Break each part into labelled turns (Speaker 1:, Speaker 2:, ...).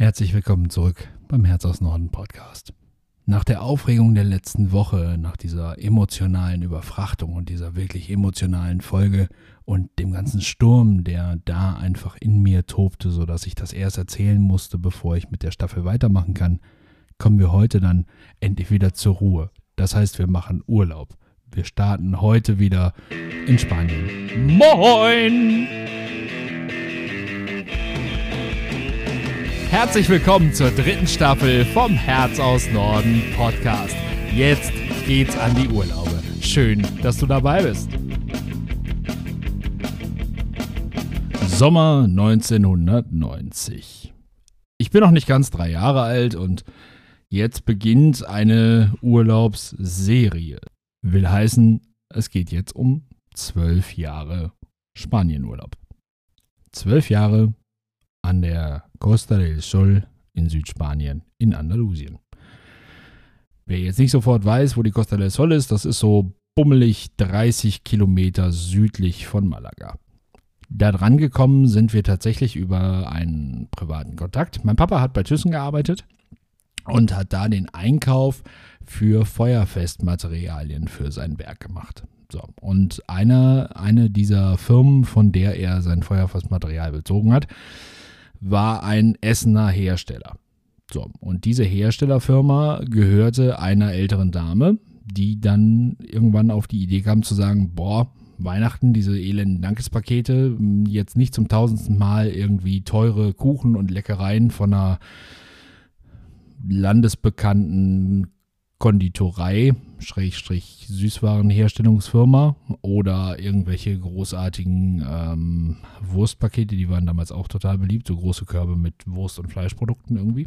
Speaker 1: Herzlich willkommen zurück beim Herz aus Norden Podcast. Nach der Aufregung der letzten Woche, nach dieser emotionalen Überfrachtung und dieser wirklich emotionalen Folge und dem ganzen Sturm, der da einfach in mir tobte, sodass ich das erst erzählen musste, bevor ich mit der Staffel weitermachen kann, kommen wir heute dann endlich wieder zur Ruhe. Das heißt, wir machen Urlaub. Wir starten heute wieder in Spanien. Moin! Herzlich willkommen zur dritten Staffel vom Herz aus Norden Podcast. Jetzt geht's an die Urlaube. Schön, dass du dabei bist. Sommer 1990. Ich bin noch nicht ganz drei Jahre alt und jetzt beginnt eine Urlaubsserie. Will heißen, es geht jetzt um zwölf Jahre Spanienurlaub. Zwölf Jahre an der Costa del Sol in Südspanien, in Andalusien. Wer jetzt nicht sofort weiß, wo die Costa del Sol ist, das ist so bummelig 30 Kilometer südlich von Malaga. Da dran gekommen sind wir tatsächlich über einen privaten Kontakt. Mein Papa hat bei Thyssen gearbeitet und hat da den Einkauf für Feuerfestmaterialien für sein Werk gemacht. So, und eine, eine dieser Firmen, von der er sein Feuerfestmaterial bezogen hat, war ein Essener Hersteller. So, und diese Herstellerfirma gehörte einer älteren Dame, die dann irgendwann auf die Idee kam zu sagen, boah, Weihnachten, diese elenden Dankespakete, jetzt nicht zum tausendsten Mal irgendwie teure Kuchen und Leckereien von einer landesbekannten Konditorei, Schrägstrich Süßwarenherstellungsfirma oder irgendwelche großartigen ähm, Wurstpakete, die waren damals auch total beliebt, so große Körbe mit Wurst- und Fleischprodukten irgendwie.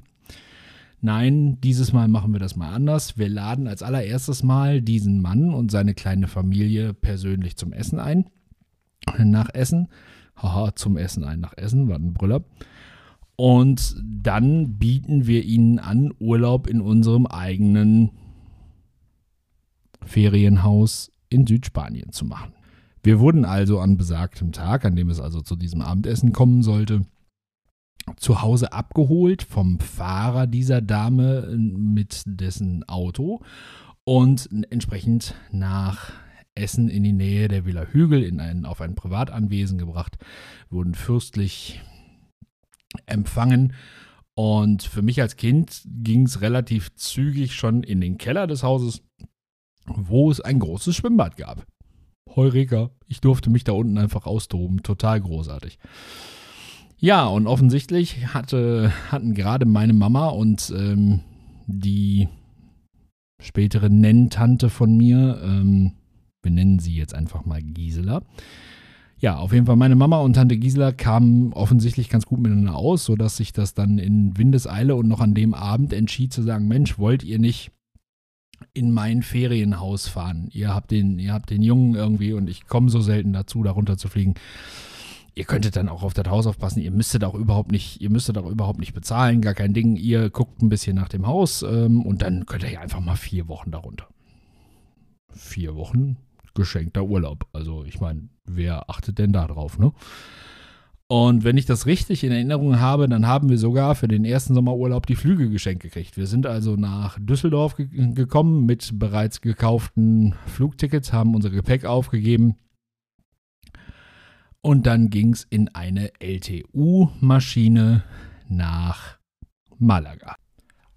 Speaker 1: Nein, dieses Mal machen wir das mal anders. Wir laden als allererstes Mal diesen Mann und seine kleine Familie persönlich zum Essen ein. Nach Essen. Haha, zum Essen ein nach Essen, war ein Brüller. Und dann bieten wir ihnen an, Urlaub in unserem eigenen Ferienhaus in Südspanien zu machen. Wir wurden also an besagtem Tag, an dem es also zu diesem Abendessen kommen sollte, zu Hause abgeholt vom Fahrer dieser Dame mit dessen Auto und entsprechend nach Essen in die Nähe der Villa Hügel in ein, auf ein Privatanwesen gebracht, wurden fürstlich empfangen. Und für mich als Kind ging es relativ zügig schon in den Keller des Hauses, wo es ein großes Schwimmbad gab. Heureka, ich durfte mich da unten einfach austoben, total großartig. Ja, und offensichtlich hatte, hatten gerade meine Mama und ähm, die spätere Nenntante von mir, ähm, wir nennen sie jetzt einfach mal Gisela, ja, auf jeden Fall, meine Mama und Tante Gisela kamen offensichtlich ganz gut miteinander aus, sodass sich das dann in Windeseile und noch an dem Abend entschied zu sagen, Mensch, wollt ihr nicht in mein Ferienhaus fahren? Ihr habt den, ihr habt den Jungen irgendwie und ich komme so selten dazu, da runter zu fliegen. Ihr könntet dann auch auf das Haus aufpassen. Ihr müsstet auch überhaupt nicht, ihr müsstet auch überhaupt nicht bezahlen, gar kein Ding. Ihr guckt ein bisschen nach dem Haus ähm, und dann könnt ihr einfach mal vier Wochen darunter. Vier Wochen geschenkter Urlaub. Also ich meine, wer achtet denn da drauf, ne? Und wenn ich das richtig in Erinnerung habe, dann haben wir sogar für den ersten Sommerurlaub die Flüge geschenkt gekriegt. Wir sind also nach Düsseldorf ge gekommen mit bereits gekauften Flugtickets, haben unser Gepäck aufgegeben. Und dann ging es in eine LTU-Maschine nach Malaga.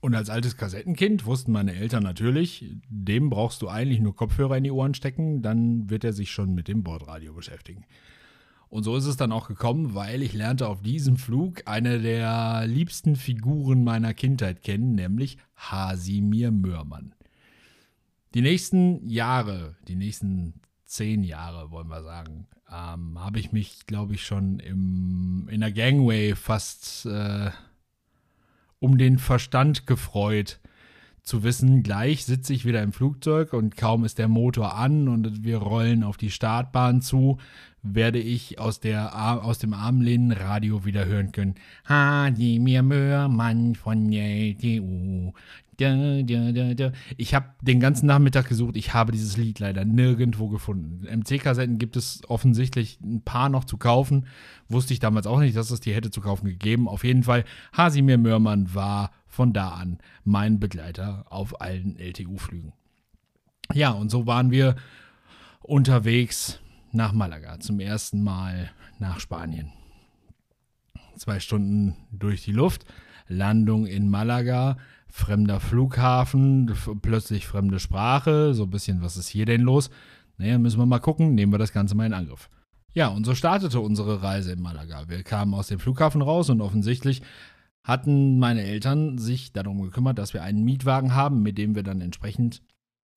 Speaker 1: Und als altes Kassettenkind wussten meine Eltern natürlich, dem brauchst du eigentlich nur Kopfhörer in die Ohren stecken, dann wird er sich schon mit dem Bordradio beschäftigen. Und so ist es dann auch gekommen, weil ich lernte auf diesem Flug eine der liebsten Figuren meiner Kindheit kennen, nämlich Hasimir Mörmann. Die nächsten Jahre, die nächsten zehn Jahre, wollen wir sagen, ähm, habe ich mich, glaube ich, schon im, in der Gangway fast äh, um den Verstand gefreut, zu wissen, gleich sitze ich wieder im Flugzeug und kaum ist der Motor an und wir rollen auf die Startbahn zu, werde ich aus, der, aus dem Armlehnenradio wieder hören können. Hadi mir Mörmann von der LTU, Ich habe den ganzen Nachmittag gesucht, ich habe dieses Lied leider nirgendwo gefunden. MC-Kassetten gibt es offensichtlich ein paar noch zu kaufen. Wusste ich damals auch nicht, dass es die hätte zu kaufen gegeben. Auf jeden Fall, Hasimir Mörmann war von da an mein Begleiter auf allen LTU-Flügen. Ja, und so waren wir unterwegs nach Malaga, zum ersten Mal nach Spanien. Zwei Stunden durch die Luft, Landung in Malaga, fremder Flughafen, plötzlich fremde Sprache, so ein bisschen, was ist hier denn los? Naja, müssen wir mal gucken, nehmen wir das Ganze mal in Angriff. Ja, und so startete unsere Reise in Malaga. Wir kamen aus dem Flughafen raus und offensichtlich hatten meine Eltern sich darum gekümmert, dass wir einen Mietwagen haben, mit dem wir dann entsprechend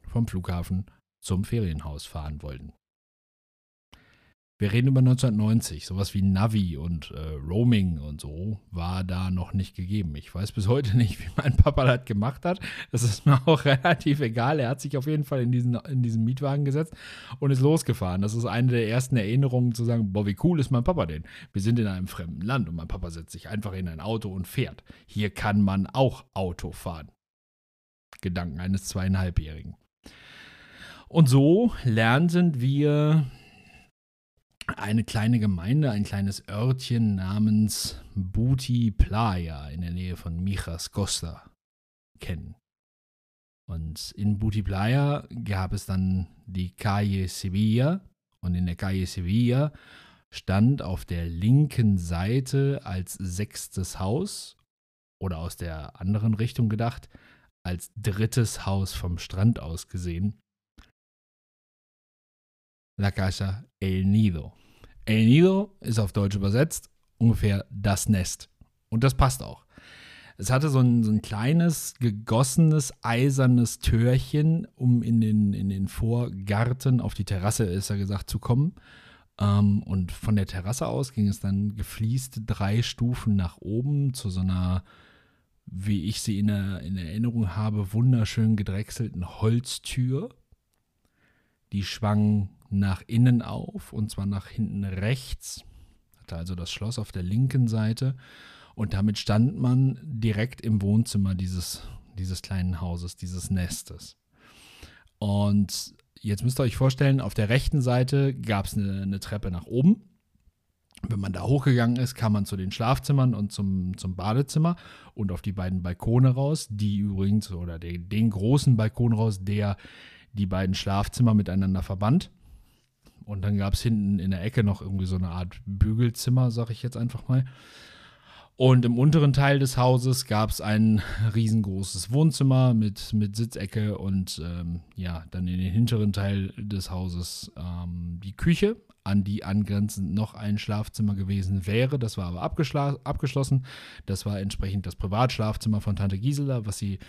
Speaker 1: vom Flughafen zum Ferienhaus fahren wollten. Wir reden über 1990. Sowas wie Navi und äh, Roaming und so war da noch nicht gegeben. Ich weiß bis heute nicht, wie mein Papa das gemacht hat. Das ist mir auch relativ egal. Er hat sich auf jeden Fall in diesen, in diesen Mietwagen gesetzt und ist losgefahren. Das ist eine der ersten Erinnerungen zu sagen, boah, wie cool ist mein Papa denn? Wir sind in einem fremden Land und mein Papa setzt sich einfach in ein Auto und fährt. Hier kann man auch Auto fahren. Gedanken eines zweieinhalbjährigen. Und so lernten wir eine kleine Gemeinde, ein kleines Örtchen namens Buti Playa in der Nähe von Mijas Costa kennen. Und in Buti Playa gab es dann die Calle Sevilla und in der Calle Sevilla stand auf der linken Seite als sechstes Haus oder aus der anderen Richtung gedacht, als drittes Haus vom Strand aus gesehen La Casa El Nido. El Nido ist auf Deutsch übersetzt ungefähr das Nest. Und das passt auch. Es hatte so ein, so ein kleines, gegossenes, eisernes Türchen, um in den, in den Vorgarten, auf die Terrasse ist er gesagt, zu kommen. Ähm, und von der Terrasse aus ging es dann gefliest drei Stufen nach oben zu so einer, wie ich sie in, der, in Erinnerung habe, wunderschön gedrechselten Holztür. Die schwang nach innen auf und zwar nach hinten rechts. Hatte also das Schloss auf der linken Seite und damit stand man direkt im Wohnzimmer dieses, dieses kleinen Hauses, dieses Nestes. Und jetzt müsst ihr euch vorstellen, auf der rechten Seite gab es eine, eine, Treppe nach oben. Wenn man da hochgegangen ist, kam man zu den Schlafzimmern und zum, zum Badezimmer und auf die beiden Balkone raus, die übrigens, oder den, den großen Balkon raus, der die beiden Schlafzimmer miteinander verband. Und dann gab es hinten in der Ecke noch irgendwie so eine Art Bügelzimmer, sag ich jetzt einfach mal. Und im unteren Teil des Hauses gab es ein riesengroßes Wohnzimmer mit, mit Sitzecke und ähm, ja, dann in den hinteren Teil des Hauses ähm, die Küche an die angrenzend noch ein Schlafzimmer gewesen wäre. Das war aber abgeschlossen. Das war entsprechend das Privatschlafzimmer von Tante Gisela, was sie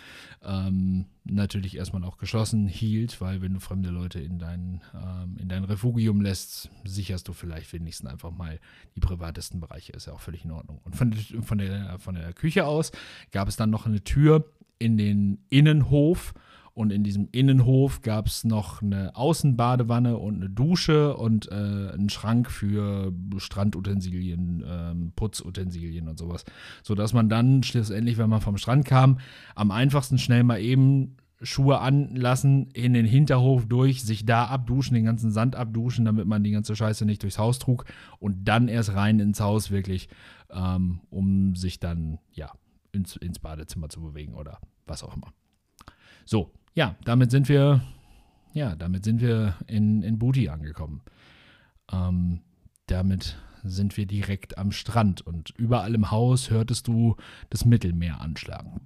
Speaker 1: ähm, natürlich erstmal auch geschlossen hielt, weil wenn du fremde Leute in dein, ähm, in dein Refugium lässt, sicherst du vielleicht wenigstens einfach mal die privatesten Bereiche. Ist ja auch völlig in Ordnung. Und von, von, der, von der Küche aus gab es dann noch eine Tür in den Innenhof und in diesem Innenhof gab es noch eine Außenbadewanne und eine Dusche und äh, einen Schrank für Strandutensilien, ähm, Putzutensilien und sowas. Sodass man dann schlussendlich, wenn man vom Strand kam, am einfachsten schnell mal eben Schuhe anlassen, in den Hinterhof durch, sich da abduschen, den ganzen Sand abduschen, damit man die ganze Scheiße nicht durchs Haus trug und dann erst rein ins Haus wirklich, ähm, um sich dann, ja, ins, ins Badezimmer zu bewegen oder was auch immer. So, ja, damit sind wir, ja, damit sind wir in, in Booty angekommen. Ähm, damit sind wir direkt am Strand und überall im Haus hörtest du das Mittelmeer anschlagen.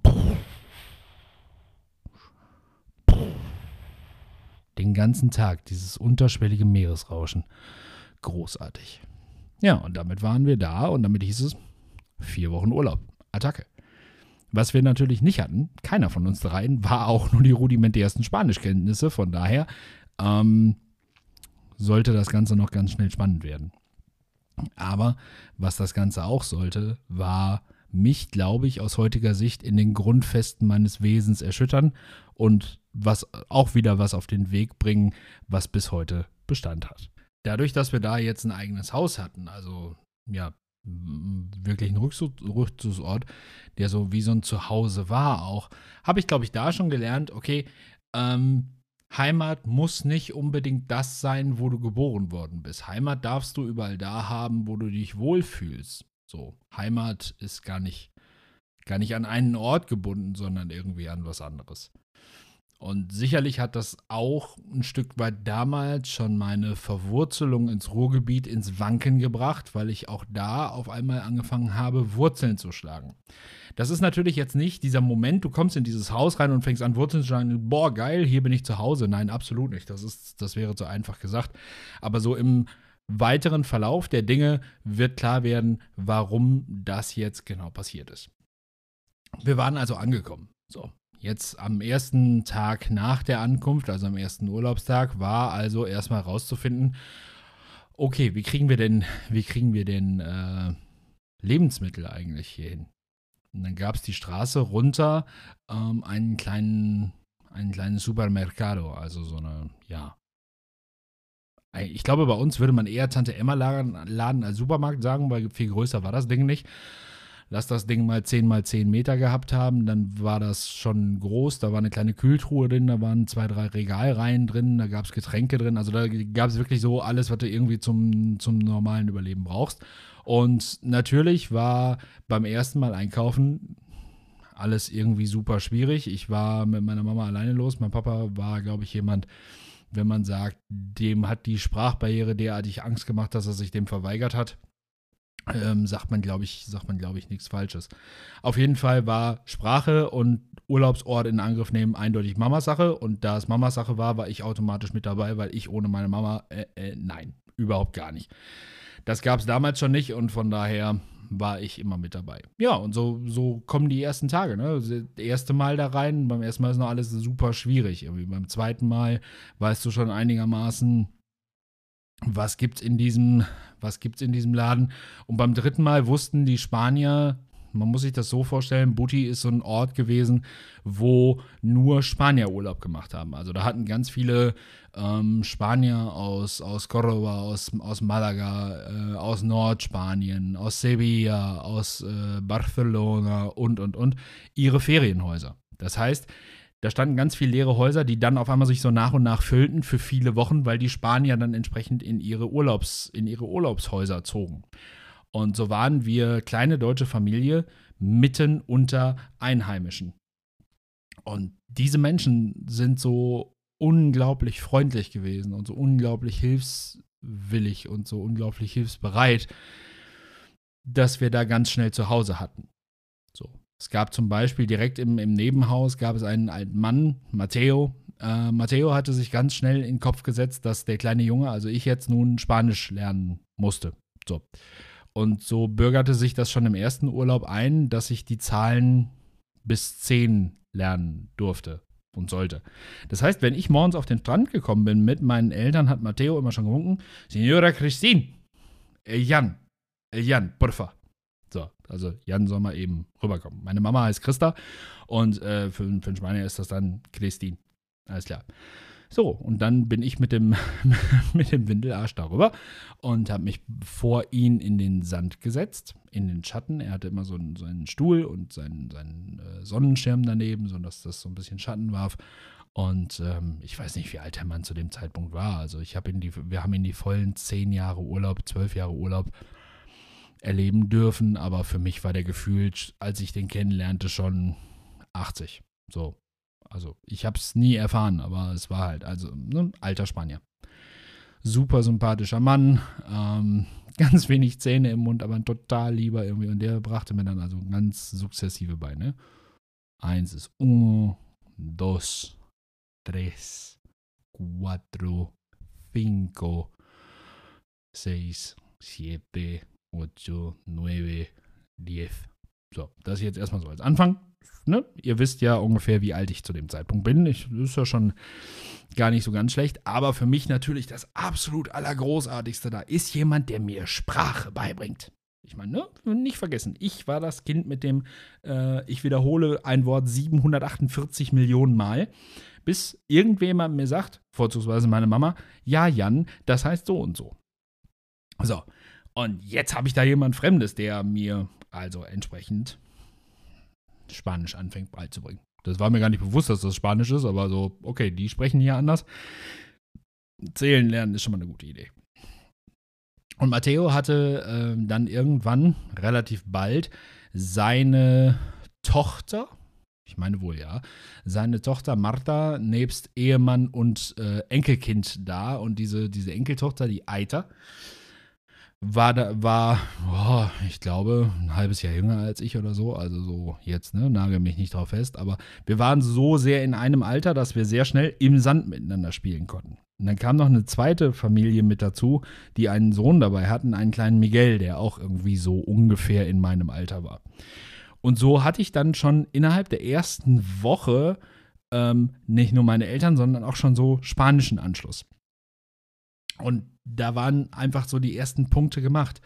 Speaker 1: Den ganzen Tag dieses unterschwellige Meeresrauschen. Großartig. Ja, und damit waren wir da und damit hieß es vier Wochen Urlaub. Attacke. Was wir natürlich nicht hatten, keiner von uns dreien, war auch nur die rudimentärsten Spanischkenntnisse. Von daher ähm, sollte das Ganze noch ganz schnell spannend werden. Aber was das Ganze auch sollte, war mich, glaube ich, aus heutiger Sicht in den Grundfesten meines Wesens erschüttern und was auch wieder was auf den Weg bringen, was bis heute Bestand hat. Dadurch, dass wir da jetzt ein eigenes Haus hatten, also ja, wirklich ein Rückzugsort, der so wie so ein Zuhause war auch, habe ich, glaube ich, da schon gelernt, okay, ähm, Heimat muss nicht unbedingt das sein, wo du geboren worden bist. Heimat darfst du überall da haben, wo du dich wohlfühlst. So, Heimat ist gar nicht, gar nicht an einen Ort gebunden, sondern irgendwie an was anderes. Und sicherlich hat das auch ein Stück weit damals schon meine Verwurzelung ins Ruhrgebiet ins Wanken gebracht, weil ich auch da auf einmal angefangen habe, Wurzeln zu schlagen. Das ist natürlich jetzt nicht dieser Moment, du kommst in dieses Haus rein und fängst an, Wurzeln zu schlagen, boah, geil, hier bin ich zu Hause. Nein, absolut nicht. Das, ist, das wäre zu einfach gesagt. Aber so im weiteren Verlauf der Dinge wird klar werden, warum das jetzt genau passiert ist. Wir waren also angekommen. So, Jetzt am ersten Tag nach der Ankunft, also am ersten Urlaubstag, war also erstmal rauszufinden, okay, wie kriegen wir denn, wie kriegen wir denn äh, Lebensmittel eigentlich hier hin? Und dann gab es die Straße runter ähm, einen kleinen, einen kleinen Supermercado, also so eine, ja. Ich glaube, bei uns würde man eher Tante Emma Laden als Supermarkt sagen, weil viel größer war das Ding nicht lass das Ding mal 10 mal 10 Meter gehabt haben, dann war das schon groß. Da war eine kleine Kühltruhe drin, da waren zwei, drei Regalreihen drin, da gab es Getränke drin. Also da gab es wirklich so alles, was du irgendwie zum, zum normalen Überleben brauchst. Und natürlich war beim ersten Mal einkaufen alles irgendwie super schwierig. Ich war mit meiner Mama alleine los. Mein Papa war, glaube ich, jemand, wenn man sagt, dem hat die Sprachbarriere derartig Angst gemacht, dass er sich dem verweigert hat ähm, sagt man, glaube ich, sagt man, glaube ich, nichts Falsches. Auf jeden Fall war Sprache und Urlaubsort in Angriff nehmen eindeutig Mamas Sache. Und da es Mamas Sache war, war ich automatisch mit dabei, weil ich ohne meine Mama, äh, äh, nein, überhaupt gar nicht. Das gab es damals schon nicht und von daher war ich immer mit dabei. Ja, und so, so kommen die ersten Tage. Ne? Das erste Mal da rein, beim ersten Mal ist noch alles super schwierig. Irgendwie beim zweiten Mal weißt du schon einigermaßen, was gibt's in diesem, was gibt's in diesem Laden? Und beim dritten Mal wussten die Spanier, man muss sich das so vorstellen, Buti ist so ein Ort gewesen, wo nur Spanier Urlaub gemacht haben. Also da hatten ganz viele ähm, Spanier aus, aus Córdoba, aus, aus Malaga, äh, aus Nordspanien, aus Sevilla, aus äh, Barcelona und, und, und ihre Ferienhäuser. Das heißt, da standen ganz viele leere Häuser, die dann auf einmal sich so nach und nach füllten für viele Wochen, weil die Spanier dann entsprechend in ihre, Urlaubs, in ihre Urlaubshäuser zogen. Und so waren wir kleine deutsche Familie mitten unter Einheimischen. Und diese Menschen sind so unglaublich freundlich gewesen und so unglaublich hilfswillig und so unglaublich hilfsbereit, dass wir da ganz schnell zu Hause hatten. So. Es gab zum Beispiel direkt im, im Nebenhaus gab es einen alten Mann, Matteo. Äh, Matteo hatte sich ganz schnell in den Kopf gesetzt, dass der kleine Junge, also ich jetzt nun Spanisch lernen musste. So. Und so bürgerte sich das schon im ersten Urlaub ein, dass ich die Zahlen bis 10 lernen durfte und sollte. Das heißt, wenn ich morgens auf den Strand gekommen bin mit meinen Eltern, hat Matteo immer schon gewunken, Signora Christine, El Jan, El Jan, porfa. So, also Jan soll mal eben rüberkommen. Meine Mama heißt Christa und äh, für, für den Spanier ist das dann Christine. Alles klar. So, und dann bin ich mit dem, mit dem Windelarsch darüber und habe mich vor ihn in den Sand gesetzt, in den Schatten. Er hatte immer so einen, so einen Stuhl und seinen, seinen äh, Sonnenschirm daneben, sodass das so ein bisschen Schatten warf. Und ähm, ich weiß nicht, wie alt der Mann zu dem Zeitpunkt war. Also ich habe ihn die, wir haben ihn die vollen zehn Jahre Urlaub, zwölf Jahre Urlaub erleben dürfen, aber für mich war der gefühlt, als ich den kennenlernte, schon 80. So. Also ich habe es nie erfahren, aber es war halt, also ne, alter Spanier. Super sympathischer Mann, ähm, ganz wenig Zähne im Mund, aber ein total lieber irgendwie. Und der brachte mir dann also ganz sukzessive bei, ne? Eins ist uno, dos, tres, cuatro, cinco, seis, siete, 8, 9, 10. So, das jetzt erstmal so als Anfang. Ne? Ihr wisst ja ungefähr, wie alt ich zu dem Zeitpunkt bin. Ich, das ist ja schon gar nicht so ganz schlecht. Aber für mich natürlich das absolut Allergroßartigste da ist jemand, der mir Sprache beibringt. Ich meine, ne? nicht vergessen, ich war das Kind mit dem, äh, ich wiederhole ein Wort 748 Millionen Mal, bis irgendjemand mir sagt, vorzugsweise meine Mama, ja, Jan, das heißt so und so. So, Und jetzt habe ich da jemand Fremdes, der mir also entsprechend Spanisch anfängt beizubringen. Das war mir gar nicht bewusst, dass das Spanisch ist, aber so, okay, die sprechen hier anders. Zählen lernen ist schon mal eine gute Idee. Und Matteo hatte äh, dann irgendwann, relativ bald, seine Tochter, ich meine wohl ja, seine Tochter Marta nebst Ehemann und äh, Enkelkind da. Und diese, diese Enkeltochter, die Eiter, war, da, war oh, ich glaube, ein halbes Jahr jünger als ich oder so. Also so jetzt, ne, nagel mich nicht drauf fest. Aber wir waren so sehr in einem Alter, dass wir sehr schnell im Sand miteinander spielen konnten. Und dann kam noch eine zweite Familie mit dazu, die einen Sohn dabei hatten, einen kleinen Miguel, der auch irgendwie so ungefähr in meinem Alter war. Und so hatte ich dann schon innerhalb der ersten Woche ähm, nicht nur meine Eltern, sondern auch schon so spanischen Anschluss. Und da waren einfach so die ersten Punkte gemacht.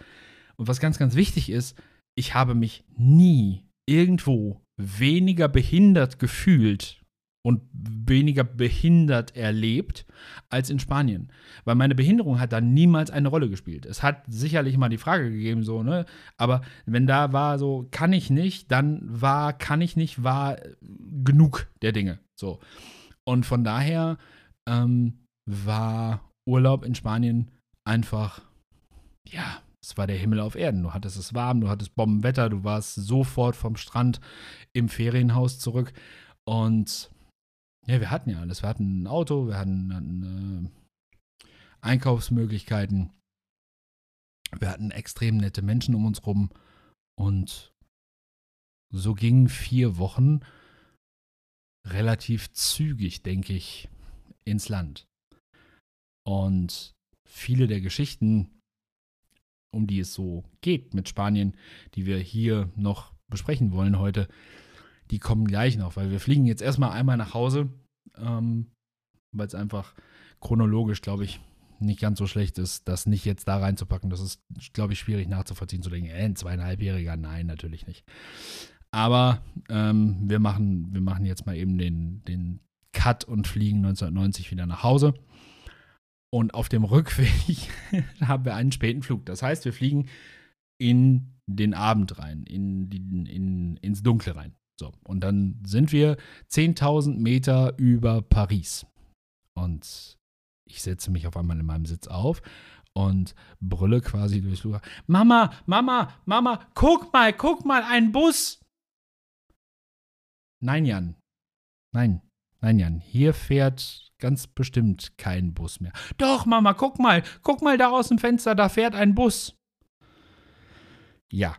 Speaker 1: Und was ganz, ganz wichtig ist, ich habe mich nie irgendwo weniger behindert gefühlt und weniger behindert erlebt als in Spanien. Weil meine Behinderung hat da niemals eine Rolle gespielt. Es hat sicherlich mal die Frage gegeben, so, ne? Aber wenn da war so, kann ich nicht, dann war, kann ich nicht, war genug der Dinge. So. Und von daher ähm, war Urlaub in Spanien einfach, ja, es war der Himmel auf Erden. Du hattest es warm, du hattest Bombenwetter, du warst sofort vom Strand im Ferienhaus zurück. Und ja, wir hatten ja alles. Wir hatten ein Auto, wir hatten, hatten äh, Einkaufsmöglichkeiten, wir hatten extrem nette Menschen um uns rum. Und so gingen vier Wochen relativ zügig, denke ich, ins Land. Und viele der Geschichten, um die es so geht mit Spanien, die wir hier noch besprechen wollen heute, die kommen gleich noch, weil wir fliegen jetzt erstmal einmal nach Hause, ähm, weil es einfach chronologisch, glaube ich, nicht ganz so schlecht ist, das nicht jetzt da reinzupacken. Das ist, glaube ich, schwierig nachzuvollziehen, zu denken, äh, ein zweieinhalbjähriger, nein, natürlich nicht. Aber ähm, wir, machen, wir machen jetzt mal eben den, den Cut und fliegen 1990 wieder nach Hause. Und auf dem Rückweg haben wir einen späten Flug. Das heißt, wir fliegen in den Abend rein, in, die, in, ins Dunkle rein. So, und dann sind wir 10.000 Meter über Paris. Und ich setze mich auf einmal in meinem Sitz auf und brülle quasi durchs Flughafen. Mama, Mama, Mama, guck mal, guck mal, ein Bus. Nein, Jan. Nein, nein, Jan. Hier fährt ganz bestimmt kein Bus mehr. Doch, Mama, guck mal, guck mal da aus dem Fenster, da fährt ein Bus. Ja.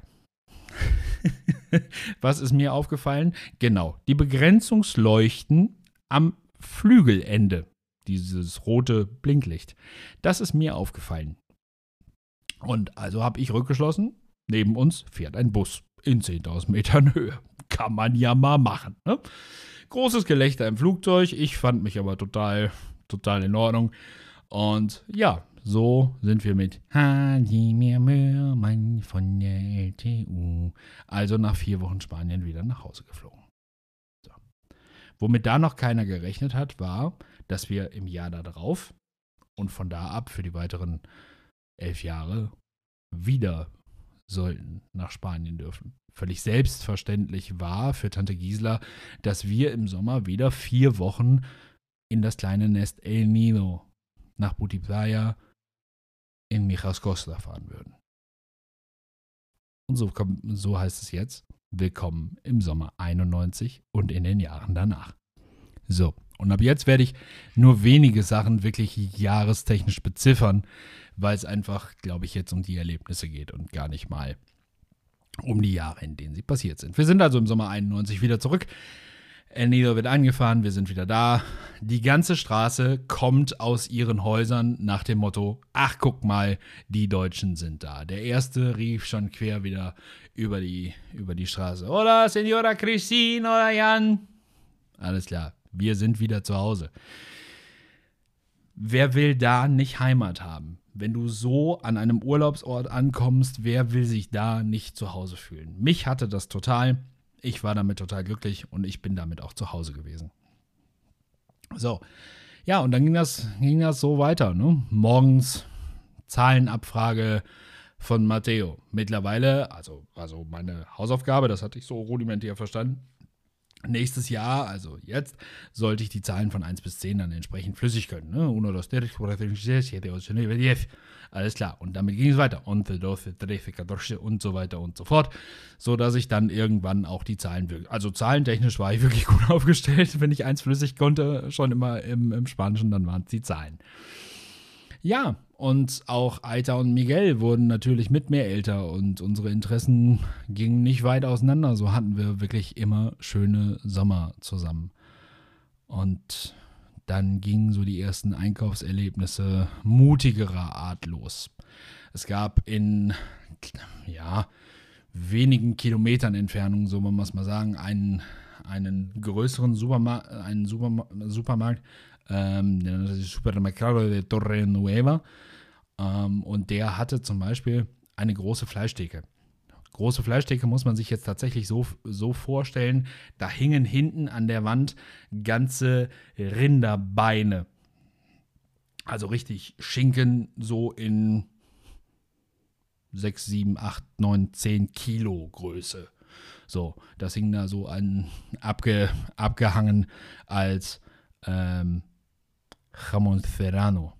Speaker 1: Was ist mir aufgefallen? Genau, die Begrenzungsleuchten am Flügelende, dieses rote Blinklicht. Das ist mir aufgefallen. Und also habe ich rückgeschlossen, neben uns fährt ein Bus in 10.000 Metern Höhe. Kann man ja mal machen. Ne? Großes Gelächter im Flugzeug. Ich fand mich aber total, total in Ordnung. Und ja, so sind wir mit Hadimir Mörmann von der LTU, also nach vier Wochen Spanien wieder nach Hause geflogen. So. Womit da noch keiner gerechnet hat, war, dass wir im Jahr darauf und von da ab für die weiteren elf Jahre wieder sollten nach Spanien dürfen völlig selbstverständlich war für Tante Gisela, dass wir im Sommer wieder vier Wochen in das kleine Nest El Nido nach Butiplaya in Mijas Costa fahren würden. Und so, so heißt es jetzt. Willkommen im Sommer 91 und in den Jahren danach. So, und ab jetzt werde ich nur wenige Sachen wirklich jahrestechnisch beziffern, weil es einfach, glaube ich, jetzt um die Erlebnisse geht und gar nicht mal um die Jahre, in denen sie passiert sind. Wir sind also im Sommer 91 wieder zurück. El Nido wird angefahren, wir sind wieder da. Die ganze Straße kommt aus ihren Häusern nach dem Motto: Ach, guck mal, die Deutschen sind da. Der erste rief schon quer wieder über die, über die Straße: Hola, Senora Christine oder Jan. Alles klar, wir sind wieder zu Hause. Wer will da nicht Heimat haben? Wenn du so an einem Urlaubsort ankommst, wer will sich da nicht zu Hause fühlen? Mich hatte das total. Ich war damit total glücklich und ich bin damit auch zu Hause gewesen. So, ja, und dann ging das, ging das so weiter. Ne? Morgens Zahlenabfrage, von Matteo. Mittlerweile, also, also meine Hausaufgabe, das hatte ich so rudimentär verstanden. Nächstes Jahr, also jetzt, sollte ich die Zahlen von 1 bis 10 dann entsprechend flüssig können. Ne? Alles klar. Und damit ging es weiter. Und so weiter und so fort. So dass ich dann irgendwann auch die Zahlen wirklich. Also zahlentechnisch war ich wirklich gut aufgestellt. Wenn ich eins flüssig konnte, schon immer im, im Spanischen, dann waren es die Zahlen. Ja, und auch Aita und Miguel wurden natürlich mit mehr älter und unsere Interessen gingen nicht weit auseinander. So hatten wir wirklich immer schöne Sommer zusammen. Und dann gingen so die ersten Einkaufserlebnisse mutigerer Art los. Es gab in, ja, wenigen Kilometern Entfernung, so man muss mal sagen, einen, einen größeren Superma einen Superma Supermarkt, ähm, sich Supermercado de Torre Nueva. Ähm, und der hatte zum Beispiel eine große Fleischtheke. Große Fleischtheke muss man sich jetzt tatsächlich so, so vorstellen. Da hingen hinten an der Wand ganze Rinderbeine. Also richtig Schinken so in 6, 7, 8, 9, 10 Kilo Größe. So, das hing da so an, abge, abgehangen als ähm, Jamon Serrano.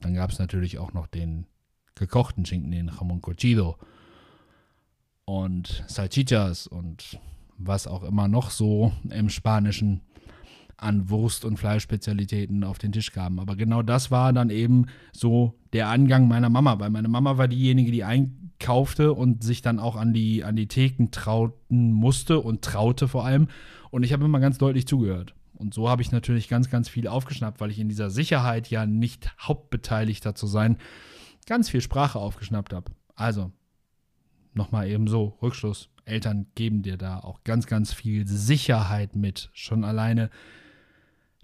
Speaker 1: Dann gab es natürlich auch noch den gekochten Schinken, den Jamon Cochido und Salchichas und was auch immer noch so im Spanischen an Wurst- und Fleischspezialitäten auf den Tisch kamen. Aber genau das war dann eben so der Angang meiner Mama, weil meine Mama war diejenige, die einkaufte und sich dann auch an die, an die Theken trauten musste und traute vor allem. Und ich habe immer ganz deutlich zugehört. Und so habe ich natürlich ganz, ganz viel aufgeschnappt, weil ich in dieser Sicherheit ja nicht Hauptbeteiligter zu sein, ganz viel Sprache aufgeschnappt habe. Also, nochmal eben so, Rückschluss. Eltern geben dir da auch ganz, ganz viel Sicherheit mit. Schon alleine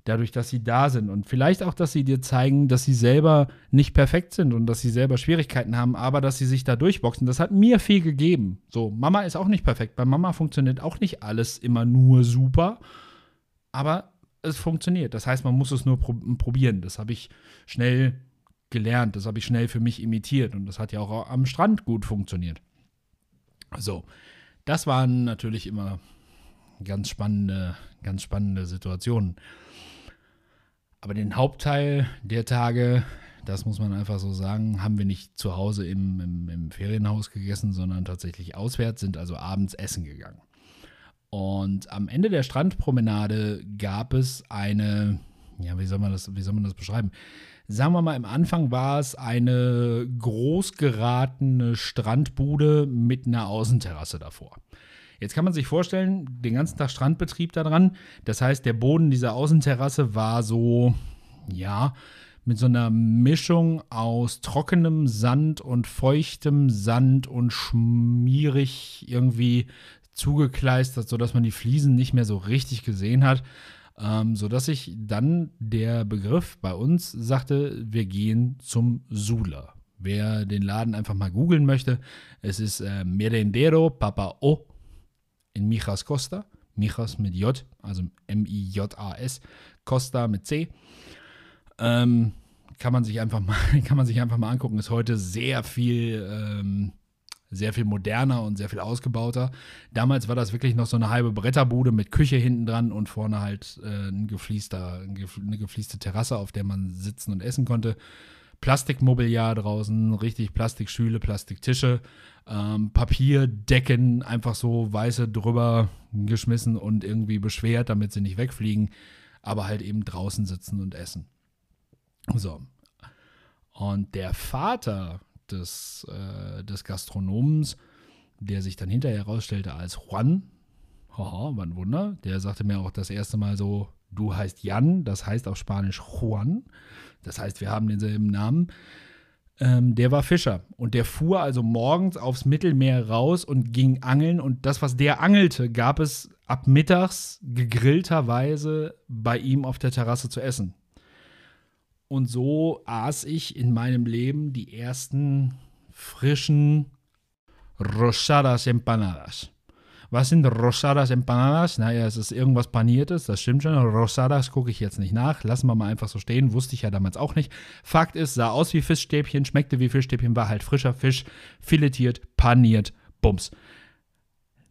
Speaker 1: dadurch, dass sie da sind. Und vielleicht auch, dass sie dir zeigen, dass sie selber nicht perfekt sind und dass sie selber Schwierigkeiten haben, aber dass sie sich da durchboxen. Das hat mir viel gegeben. So, Mama ist auch nicht perfekt. Bei Mama funktioniert auch nicht alles immer nur super. Aber es funktioniert. Das heißt, man muss es nur probieren. Das habe ich schnell gelernt. Das habe ich schnell für mich imitiert. Und das hat ja auch am Strand gut funktioniert. So, das waren natürlich immer ganz spannende, ganz spannende Situationen. Aber den Hauptteil der Tage, das muss man einfach so sagen, haben wir nicht zu Hause im, im, im Ferienhaus gegessen, sondern tatsächlich auswärts, sind also abends essen gegangen. Und am Ende der Strandpromenade gab es eine, ja, wie soll man das, wie soll man das beschreiben? sagen wir mal, im Anfang war es eine groß geratene Strandbude mit einer Außenterrasse davor. Jetzt kann man sich vorstellen, den ganzen Tag Strandbetrieb da dran. Das heißt, der Boden dieser Außenterrasse war so, ja, mit so einer Mischung aus trockenem Sand und feuchtem Sand und schmierig irgendwie zugekleistert, sodass man die Fliesen nicht mehr so richtig gesehen hat ähm, sodass sich dann der Begriff bei uns sagte, wir gehen zum Sula. Wer den Laden einfach mal googeln möchte, es ist äh, Merendero Papa O in Mijas Costa. Mijas mit J, also M-I-J-A-S, Costa mit C. Ähm, kann man sich einfach mal, kann man sich einfach mal angucken. Ist heute sehr viel ähm, sehr viel moderner und sehr viel ausgebauter. Damals war das wirklich noch so eine halbe Bretterbude mit Küche hinten dran und vorne halt äh, ein gefließter, eine gefließte Terrasse, auf der man sitzen und essen konnte. Plastikmobiliar draußen, richtig Plastikstühle, Plastiktische, ähm, Papierdecken einfach so weiße drüber geschmissen und irgendwie beschwert, damit sie nicht wegfliegen, aber halt eben draußen sitzen und essen. So. Und der Vater des, äh, des Gastronoms, der sich dann hinterher herausstellte als Juan. Haha, war ein Wunder. Der sagte mir auch das erste Mal so, du heißt Jan, das heißt auf Spanisch Juan. Das heißt, wir haben denselben Namen. Ähm, der war Fischer und der fuhr also morgens aufs Mittelmeer raus und ging angeln und das, was der angelte, gab es ab mittags gegrillterweise bei ihm auf der Terrasse zu essen. Und so aß ich in meinem Leben die ersten frischen Rosadas Empanadas. Was sind Rosadas Empanadas? Naja, es ist irgendwas Paniertes, das stimmt schon. Rosadas gucke ich jetzt nicht nach. Lassen wir mal einfach so stehen. Wusste ich ja damals auch nicht. Fakt ist, sah aus wie Fischstäbchen, schmeckte wie Fischstäbchen, war halt frischer Fisch, filetiert, paniert, bums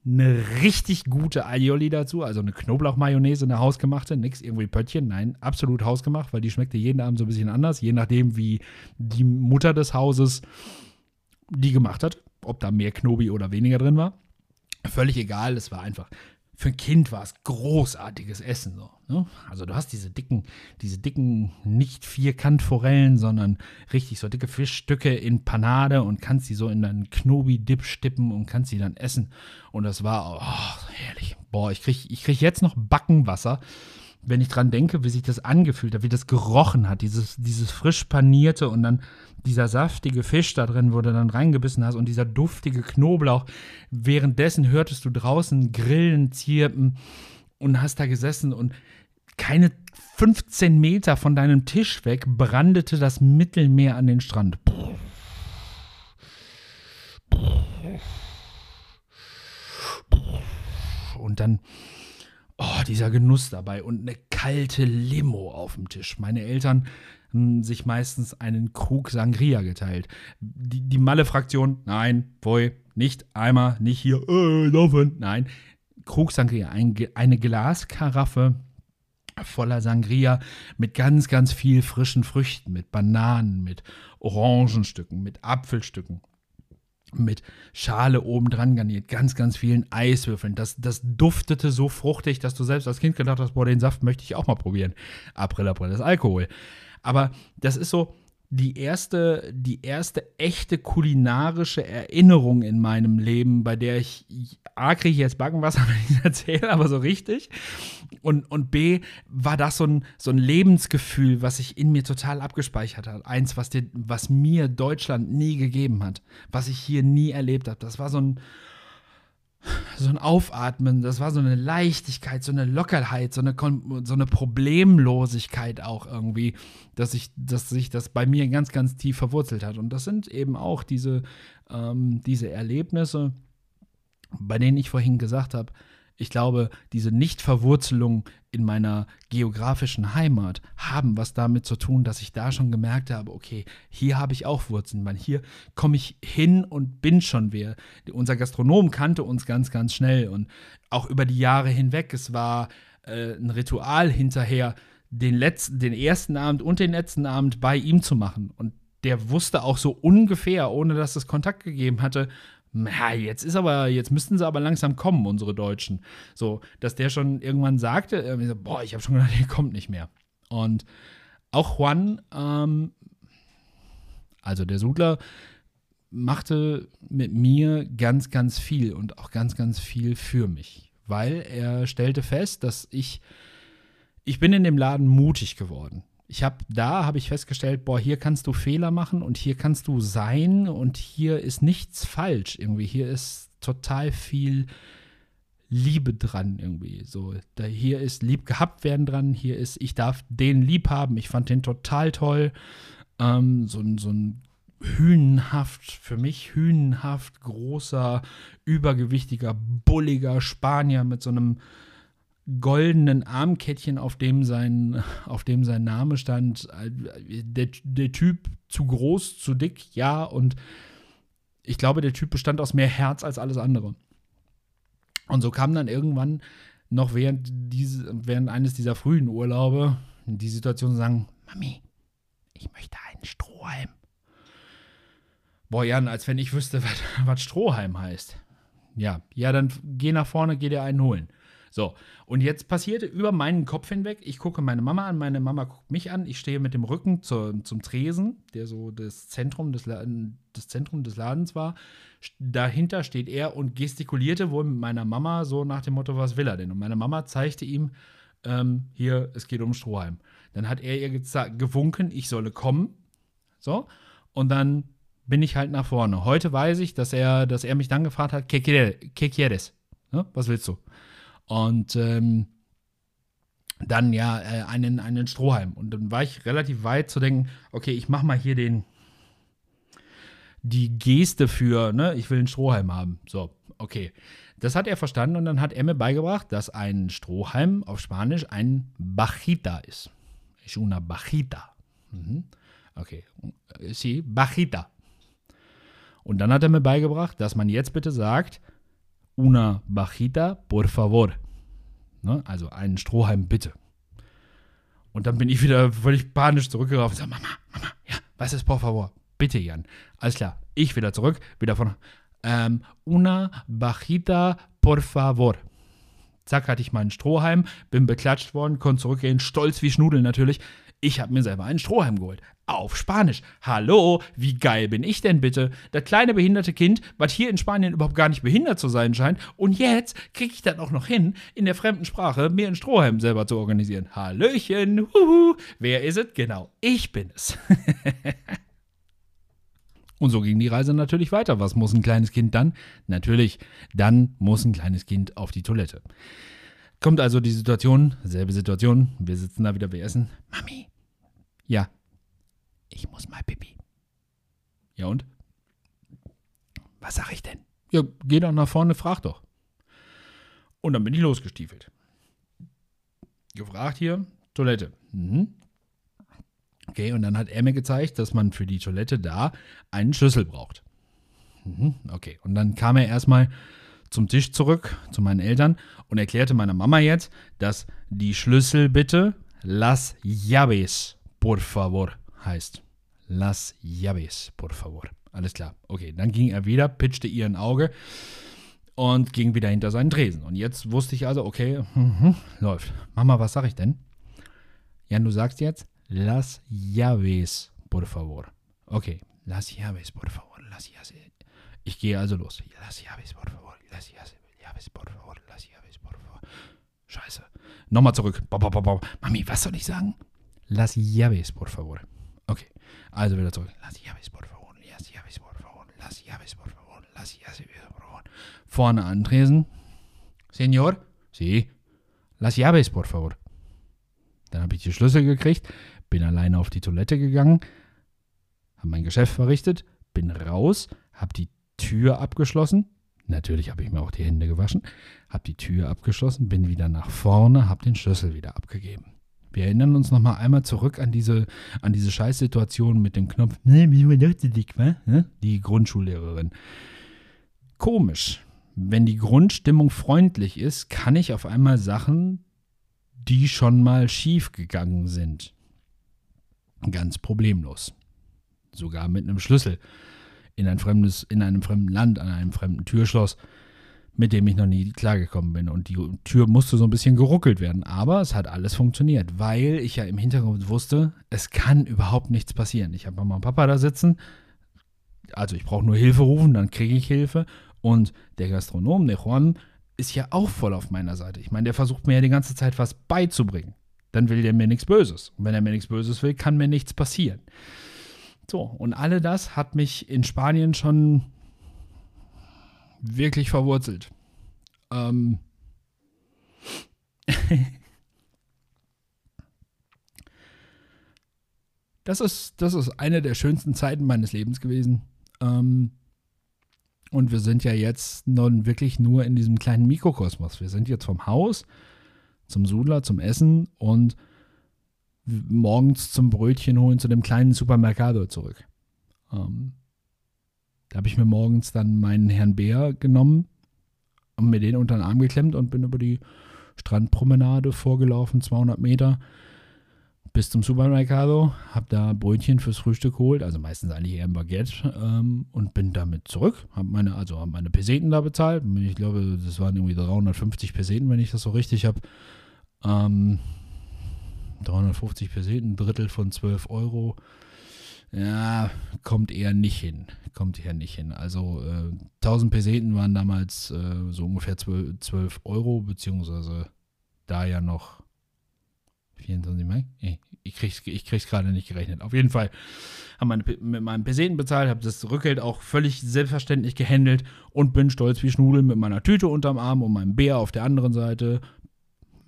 Speaker 1: eine richtig gute Aioli dazu, also eine Knoblauchmayonnaise, eine hausgemachte, nix irgendwie Pöttchen, nein, absolut hausgemacht, weil die schmeckte jeden Abend so ein bisschen anders, je nachdem, wie die Mutter des Hauses die gemacht hat, ob da mehr Knobi oder weniger drin war. Völlig egal, es war einfach für ein Kind war es großartiges Essen. So, ne? Also du hast diese dicken, diese dicken, nicht Vierkantforellen, sondern richtig so dicke Fischstücke in Panade und kannst die so in deinen Knobi-Dip stippen und kannst sie dann essen. Und das war oh, herrlich. Boah, ich krieg, ich krieg jetzt noch Backenwasser, wenn ich dran denke, wie sich das angefühlt hat, wie das gerochen hat, dieses, dieses frisch panierte und dann dieser saftige Fisch da drin, wo du dann reingebissen hast und dieser duftige Knoblauch. Währenddessen hörtest du draußen Grillen, Zirpen und hast da gesessen und keine 15 Meter von deinem Tisch weg brandete das Mittelmeer an den Strand. Und dann oh, dieser Genuss dabei und eine kalte Limo auf dem Tisch. Meine Eltern haben sich meistens einen Krug Sangria geteilt. Die, die Malle-Fraktion, nein, boy, nicht einmal, nicht hier, äh, laufen, nein. Krug Sangria, ein, eine Glaskaraffe voller Sangria mit ganz, ganz viel frischen Früchten, mit Bananen, mit Orangenstücken, mit Apfelstücken, mit Schale oben dran garniert, ganz, ganz vielen Eiswürfeln. Das, das duftete so fruchtig, dass du selbst als Kind gedacht hast, boah, den Saft möchte ich auch mal probieren. April, April, das Alkohol. Aber das ist so die erste, die erste echte kulinarische Erinnerung in meinem Leben, bei der ich, A, kriege ich jetzt Backenwasser, wenn ich erzähle, aber so richtig. Und, und B, war das so ein, so ein Lebensgefühl, was sich in mir total abgespeichert hat. Eins, was, dir, was mir Deutschland nie gegeben hat, was ich hier nie erlebt habe. Das war so ein, so ein Aufatmen, das war so eine Leichtigkeit, so eine Lockerheit, so eine, so eine Problemlosigkeit auch irgendwie, dass, ich, dass sich das bei mir ganz, ganz tief verwurzelt hat. Und das sind eben auch diese, ähm, diese Erlebnisse, bei denen ich vorhin gesagt habe, ich glaube, diese Nichtverwurzelung in meiner geografischen Heimat haben was damit zu tun, dass ich da schon gemerkt habe, okay, hier habe ich auch Wurzeln, weil hier komme ich hin und bin schon wer. Unser Gastronom kannte uns ganz, ganz schnell und auch über die Jahre hinweg. Es war äh, ein Ritual hinterher, den, letzten, den ersten Abend und den letzten Abend bei ihm zu machen. Und der wusste auch so ungefähr, ohne dass es Kontakt gegeben hatte, ja, jetzt ist aber, jetzt müssten sie aber langsam kommen, unsere Deutschen. So, dass der schon irgendwann sagte, so, boah, ich habe schon gedacht, der kommt nicht mehr. Und auch Juan, ähm, also der Sudler, machte mit mir ganz, ganz viel und auch ganz, ganz viel für mich. Weil er stellte fest, dass ich, ich bin in dem Laden mutig geworden ich habe da habe ich festgestellt, boah, hier kannst du Fehler machen und hier kannst du sein und hier ist nichts falsch irgendwie. Hier ist total viel Liebe dran irgendwie. So, da hier ist lieb gehabt werden dran. Hier ist, ich darf den lieb haben. Ich fand den total toll. Ähm, so, so ein hünenhaft, für mich hünenhaft großer, übergewichtiger, bulliger Spanier mit so einem goldenen Armkettchen, auf dem sein, auf dem sein Name stand. Der, der Typ zu groß, zu dick, ja, und ich glaube, der Typ bestand aus mehr Herz als alles andere. Und so kam dann irgendwann noch während, diese, während eines dieser frühen Urlaube die Situation zu sagen, Mami, ich möchte einen Strohhalm. Boah, Jan, als wenn ich wüsste, was, was Strohhalm heißt. Ja, ja, dann geh nach vorne, geh dir einen holen. So, und jetzt passierte über meinen Kopf hinweg, ich gucke meine Mama an, meine Mama guckt mich an, ich stehe mit dem Rücken zur, zum Tresen, der so das Zentrum des, das Zentrum des Ladens war. Dahinter steht er und gestikulierte wohl mit meiner Mama so nach dem Motto, was will er denn? Und meine Mama zeigte ihm, ähm, hier, es geht um Strohhalm. Dann hat er ihr gewunken, ich solle kommen. So, und dann bin ich halt nach vorne. Heute weiß ich, dass er, dass er mich dann gefragt hat, ¿Qué quieres? Ne? Was willst du? Und ähm, dann ja äh, einen, einen Strohhalm. Und dann war ich relativ weit zu denken, okay, ich mache mal hier den die Geste für, ne, ich will einen Strohhalm haben. So, okay. Das hat er verstanden und dann hat er mir beigebracht, dass ein Strohhalm auf Spanisch ein Bajita ist. Es una Bajita. Mhm. Okay, sí, Bajita. Und dann hat er mir beigebracht, dass man jetzt bitte sagt, una Bajita, por favor. Ne? Also einen Strohhalm bitte. Und dann bin ich wieder völlig panisch zurückgelaufen und sage, Mama, Mama, ja, was ist por favor? Bitte, Jan. Alles klar, ich wieder zurück, wieder von ähm, una bajita por favor. Zack, hatte ich meinen Strohhalm, bin beklatscht worden, konnte zurückgehen, stolz wie Schnudel natürlich. Ich habe mir selber einen Strohhalm geholt. Auf Spanisch. Hallo, wie geil bin ich denn bitte? Das kleine behinderte Kind, was hier in Spanien überhaupt gar nicht behindert zu sein scheint. Und jetzt kriege ich das auch noch hin, in der fremden Sprache mir einen Strohhalm selber zu organisieren. Hallöchen, huhu. Wer ist es? Genau, ich bin es. Und so ging die Reise natürlich weiter. Was muss ein kleines Kind dann? Natürlich, dann muss ein kleines Kind auf die Toilette. Kommt also die Situation, selbe Situation, wir sitzen da wieder, wir essen. Mami, ja, ich muss mal pipi. Ja und? Was sag ich denn? Ja, geh doch nach vorne, frag doch. Und dann bin ich losgestiefelt. Gefragt hier, Toilette. Mhm. Okay, und dann hat er mir gezeigt, dass man für die Toilette da einen Schlüssel braucht. Mhm, okay, und dann kam er erstmal zum Tisch zurück zu meinen Eltern und erklärte meiner Mama jetzt, dass die Schlüssel bitte Las llaves, por favor heißt. Las llaves, por favor. Alles klar. Okay, dann ging er wieder, pitchte ihr ein Auge und ging wieder hinter seinen Tresen. Und jetzt wusste ich also, okay, mh, läuft. Mama, was sag ich denn? Jan, du sagst jetzt, Las llaves, por favor. Okay, las llaves, por favor. Las llaves. Ich gehe also los. Las llaves, por favor. Las llaves, por favor. Las llaves, por favor. Scheiße. Nochmal zurück. Bo, bo, bo, Mami, was soll ich sagen? Las llaves, por favor. Okay, also wieder zurück. Las llaves, por favor. Las llaves, por favor. Las llaves, por favor. Las llaves, por favor. Vorne antresen. Señor? Sí. Las llaves, por favor. Dann habe ich die Schlüssel gekriegt, bin alleine auf die Toilette gegangen, habe mein Geschäft verrichtet, bin raus, habe die Tür abgeschlossen. Natürlich habe ich mir auch die Hände gewaschen, habe die Tür abgeschlossen, bin wieder nach vorne, habe den Schlüssel wieder abgegeben. Wir erinnern uns noch mal einmal zurück an diese, an diese Scheißsituation mit dem Knopf, ne, wa? Die Grundschullehrerin. Komisch. Wenn die Grundstimmung freundlich ist, kann ich auf einmal Sachen, die schon mal schief gegangen sind, Ganz problemlos. Sogar mit einem Schlüssel in ein fremdes, in einem fremden Land, an einem fremden Türschloss, mit dem ich noch nie klargekommen bin. Und die Tür musste so ein bisschen geruckelt werden. Aber es hat alles funktioniert, weil ich ja im Hintergrund wusste, es kann überhaupt nichts passieren. Ich habe Mama und Papa da sitzen. Also ich brauche nur Hilfe rufen, dann kriege ich Hilfe. Und der Gastronom, der Juan, ist ja auch voll auf meiner Seite. Ich meine, der versucht mir ja die ganze Zeit was beizubringen dann will der mir nichts Böses. Und wenn er mir nichts Böses will, kann mir nichts passieren. So, und alle das hat mich in Spanien schon wirklich verwurzelt. Ähm das, ist, das ist eine der schönsten Zeiten meines Lebens gewesen. Ähm und wir sind ja jetzt nun wirklich nur in diesem kleinen Mikrokosmos. Wir sind jetzt vom Haus zum Sudler, zum Essen und morgens zum Brötchen holen zu dem kleinen Supermercado zurück. Ähm, da habe ich mir morgens dann meinen Herrn Bär genommen und mir den unter den Arm geklemmt und bin über die Strandpromenade vorgelaufen, 200 Meter bis zum Supermercado, habe da Brötchen fürs Frühstück geholt, also meistens eigentlich eher ein Baguette ähm, und bin damit zurück, habe meine, also hab meine Peseten da bezahlt. Ich glaube, das waren irgendwie 350 Peseten, wenn ich das so richtig habe. Ähm, 350 Peseten, ein Drittel von 12 Euro. Ja, kommt eher nicht hin. Kommt eher nicht hin. Also äh, 1000 Peseten waren damals äh, so ungefähr 12, 12 Euro, beziehungsweise da ja noch 24 Mai? Nee, ich krieg's, ich krieg's gerade nicht gerechnet. Auf jeden Fall haben meine, mit meinem Peseten bezahlt, habe das Rückgeld auch völlig selbstverständlich gehandelt und bin stolz wie Schnudel mit meiner Tüte unterm Arm und meinem Bär auf der anderen Seite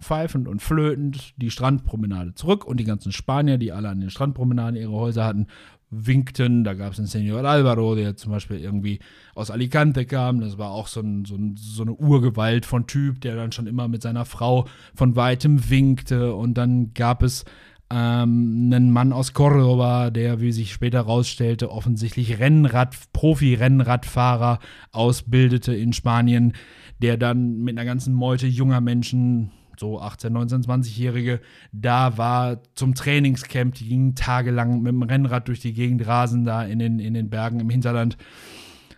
Speaker 1: pfeifend und flötend die Strandpromenade zurück und die ganzen Spanier, die alle an den Strandpromenaden ihre Häuser hatten, winkten. Da gab es einen Senor Alvaro, der zum Beispiel irgendwie aus Alicante kam. Das war auch so, ein, so, ein, so, eine Urgewalt von Typ, der dann schon immer mit seiner Frau von weitem winkte. Und dann gab es ähm, einen Mann aus Cordoba, der, wie sich später herausstellte, offensichtlich Rennrad, Profi-Rennradfahrer ausbildete in Spanien, der dann mit einer ganzen Meute junger Menschen so 18, 19, 20-Jährige, da war zum Trainingscamp, die gingen tagelang mit dem Rennrad durch die Gegend rasen, da in den, in den Bergen im Hinterland.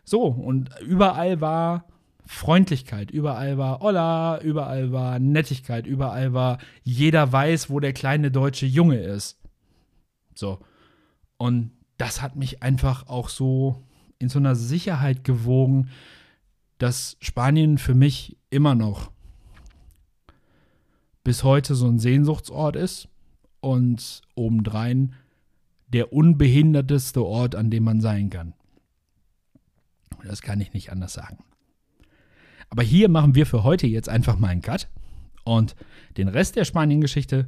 Speaker 1: So, und überall war Freundlichkeit, überall war Olla, überall war Nettigkeit, überall war jeder weiß, wo der kleine deutsche Junge ist. So. Und das hat mich einfach auch so in so einer Sicherheit gewogen, dass Spanien für mich immer noch bis heute so ein Sehnsuchtsort ist und obendrein der unbehinderteste Ort, an dem man sein kann. Das kann ich nicht anders sagen. Aber hier machen wir für heute jetzt einfach mal einen Cut und den Rest der Spanien-Geschichte,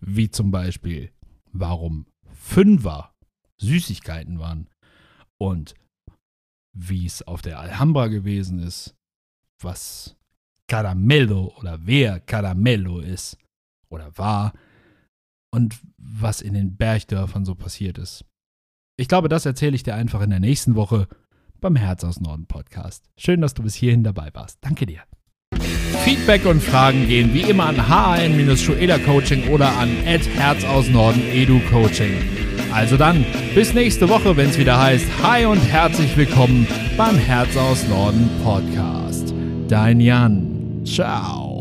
Speaker 1: wie zum Beispiel, warum Fünfer Süßigkeiten waren und wie es auf der Alhambra gewesen ist, was Caramello oder wer Caramello ist oder war und was in den Bergdörfern so passiert ist. Ich glaube, das erzähle ich dir einfach in der nächsten Woche beim Herz aus Norden Podcast. Schön, dass du bis hierhin dabei warst. Danke dir. Feedback und Fragen gehen wie immer an HN-Schuela Coaching oder an Herz aus Norden Edu Coaching. Also dann, bis nächste Woche, wenn es wieder heißt, hi und herzlich willkommen beim Herz aus Norden Podcast. Dein Jan. Tchau.